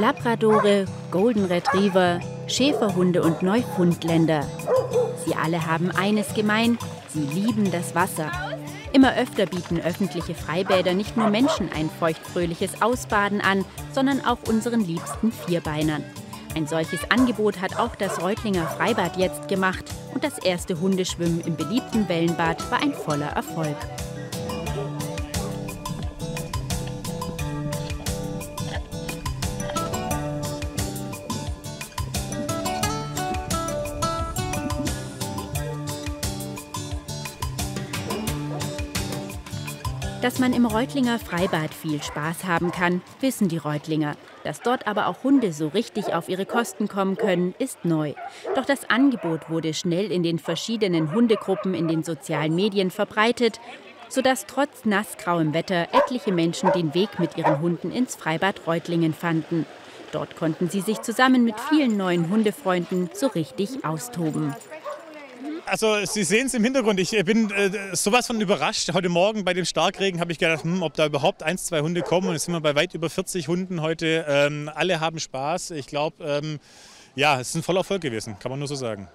Labradore, Golden Retriever, Schäferhunde und Neufundländer. Sie alle haben eines gemein, sie lieben das Wasser. Immer öfter bieten öffentliche Freibäder nicht nur Menschen ein feuchtfröhliches Ausbaden an, sondern auch unseren liebsten Vierbeinern. Ein solches Angebot hat auch das Reutlinger Freibad jetzt gemacht und das erste Hundeschwimmen im beliebten Wellenbad war ein voller Erfolg. Dass man im Reutlinger Freibad viel Spaß haben kann, wissen die Reutlinger. Dass dort aber auch Hunde so richtig auf ihre Kosten kommen können, ist neu. Doch das Angebot wurde schnell in den verschiedenen Hundegruppen in den sozialen Medien verbreitet, sodass trotz nassgrauem Wetter etliche Menschen den Weg mit ihren Hunden ins Freibad Reutlingen fanden. Dort konnten sie sich zusammen mit vielen neuen Hundefreunden so richtig austoben. Also Sie sehen es im Hintergrund, ich bin äh, sowas von überrascht. Heute Morgen bei dem Starkregen habe ich gedacht, hm, ob da überhaupt ein, zwei Hunde kommen. Und jetzt sind wir bei weit über 40 Hunden heute. Ähm, alle haben Spaß. Ich glaube, ähm, ja, es ist ein voller Erfolg gewesen, kann man nur so sagen.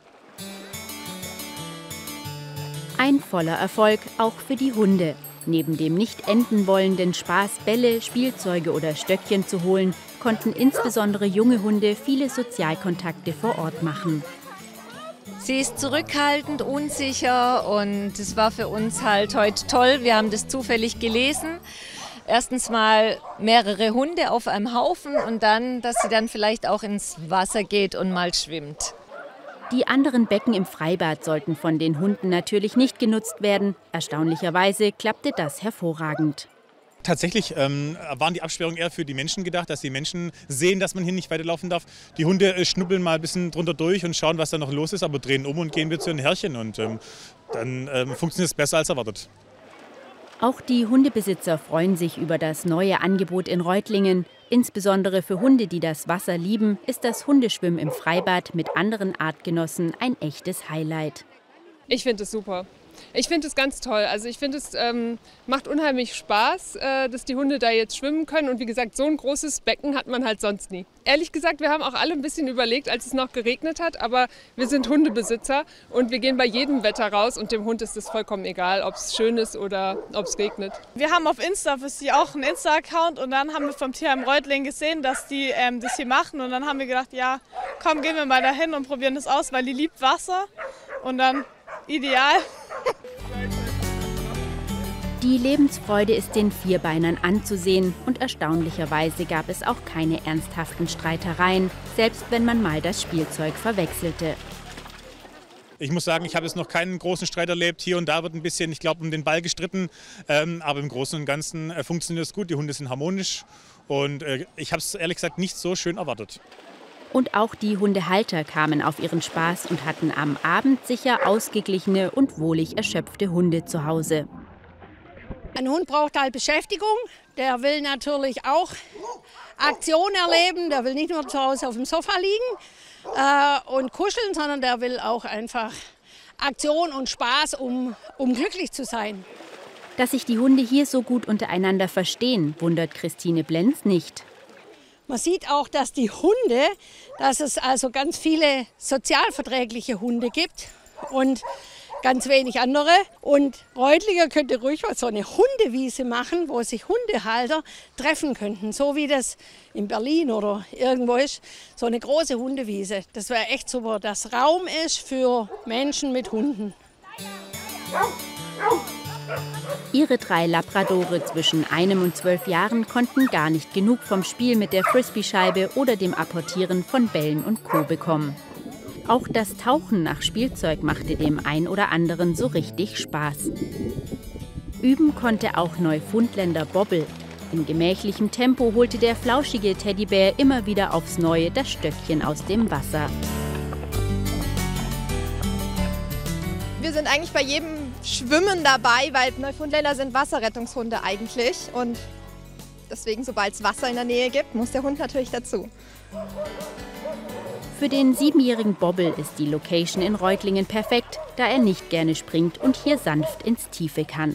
Ein voller Erfolg auch für die Hunde. Neben dem nicht enden wollenden Spaß, Bälle, Spielzeuge oder Stöckchen zu holen, konnten insbesondere junge Hunde viele Sozialkontakte vor Ort machen. Sie ist zurückhaltend, unsicher und es war für uns halt heute toll. Wir haben das zufällig gelesen. Erstens mal mehrere Hunde auf einem Haufen und dann, dass sie dann vielleicht auch ins Wasser geht und mal schwimmt. Die anderen Becken im Freibad sollten von den Hunden natürlich nicht genutzt werden. Erstaunlicherweise klappte das hervorragend. Tatsächlich ähm, waren die Absperrungen eher für die Menschen gedacht, dass die Menschen sehen, dass man hier nicht weiterlaufen darf. Die Hunde äh, schnuppeln mal ein bisschen drunter durch und schauen, was da noch los ist, aber drehen um und gehen wieder zu den Herrchen. Und ähm, dann ähm, funktioniert es besser als erwartet. Auch die Hundebesitzer freuen sich über das neue Angebot in Reutlingen. Insbesondere für Hunde, die das Wasser lieben, ist das Hundeschwimmen im Freibad mit anderen Artgenossen ein echtes Highlight. Ich finde es super. Ich finde es ganz toll. Also ich finde es ähm, macht unheimlich Spaß, äh, dass die Hunde da jetzt schwimmen können. Und wie gesagt, so ein großes Becken hat man halt sonst nie. Ehrlich gesagt, wir haben auch alle ein bisschen überlegt, als es noch geregnet hat. Aber wir sind Hundebesitzer und wir gehen bei jedem Wetter raus. Und dem Hund ist es vollkommen egal, ob es schön ist oder ob es regnet. Wir haben auf Insta für sie auch einen Insta-Account. Und dann haben wir vom Tierheim Reutling gesehen, dass die ähm, das hier machen. Und dann haben wir gedacht, ja, komm, gehen wir mal dahin und probieren das aus, weil die liebt Wasser. Und dann ideal. Die Lebensfreude ist den Vierbeinern anzusehen und erstaunlicherweise gab es auch keine ernsthaften Streitereien, selbst wenn man mal das Spielzeug verwechselte. Ich muss sagen, ich habe jetzt noch keinen großen Streit erlebt. Hier und da wird ein bisschen, ich glaube, um den Ball gestritten. Ähm, aber im Großen und Ganzen äh, funktioniert es gut. Die Hunde sind harmonisch. Und äh, ich habe es ehrlich gesagt nicht so schön erwartet. Und auch die Hundehalter kamen auf ihren Spaß und hatten am Abend sicher ausgeglichene und wohlig erschöpfte Hunde zu Hause. Ein Hund braucht halt Beschäftigung. Der will natürlich auch Aktion erleben. Der will nicht nur zu Hause auf dem Sofa liegen äh, und kuscheln, sondern der will auch einfach Aktion und Spaß, um, um glücklich zu sein. Dass sich die Hunde hier so gut untereinander verstehen, wundert Christine Blenz nicht. Man sieht auch, dass die Hunde, dass es also ganz viele sozialverträgliche Hunde gibt. Und ganz wenig andere. Und Reutlinger könnte ruhig mal so eine Hundewiese machen, wo sich Hundehalter treffen könnten. So wie das in Berlin oder irgendwo ist. So eine große Hundewiese. Das wäre echt super, dass Raum ist für Menschen mit Hunden. Ihre drei Labradore zwischen einem und zwölf Jahren konnten gar nicht genug vom Spiel mit der Frisbee-Scheibe oder dem Apportieren von Bällen und Co. bekommen. Auch das Tauchen nach Spielzeug machte dem ein oder anderen so richtig Spaß. Üben konnte auch Neufundländer Bobbel. In gemächlichem Tempo holte der flauschige Teddybär immer wieder aufs Neue das Stöckchen aus dem Wasser. Wir sind eigentlich bei jedem Schwimmen dabei, weil Neufundländer sind Wasserrettungshunde eigentlich. Und deswegen, sobald es Wasser in der Nähe gibt, muss der Hund natürlich dazu. Für den siebenjährigen Bobbel ist die Location in Reutlingen perfekt, da er nicht gerne springt und hier sanft ins Tiefe kann.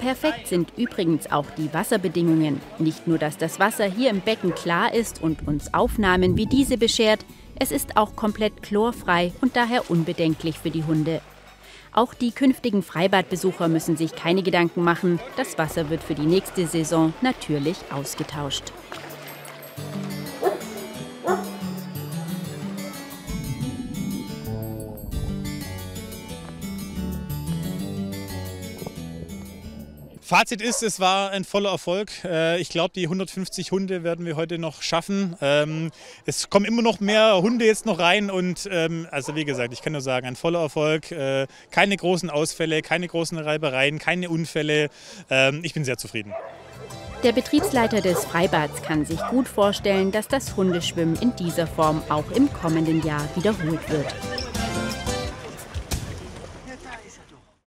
Perfekt sind übrigens auch die Wasserbedingungen. Nicht nur, dass das Wasser hier im Becken klar ist und uns Aufnahmen wie diese beschert, es ist auch komplett chlorfrei und daher unbedenklich für die Hunde. Auch die künftigen Freibadbesucher müssen sich keine Gedanken machen. Das Wasser wird für die nächste Saison natürlich ausgetauscht. Fazit ist, es war ein voller Erfolg. Äh, ich glaube, die 150 Hunde werden wir heute noch schaffen. Ähm, es kommen immer noch mehr Hunde jetzt noch rein und ähm, also wie gesagt, ich kann nur sagen, ein voller Erfolg. Äh, keine großen Ausfälle, keine großen Reibereien, keine Unfälle. Ähm, ich bin sehr zufrieden. Der Betriebsleiter des Freibads kann sich gut vorstellen, dass das Hundeschwimmen in dieser Form auch im kommenden Jahr wiederholt wird.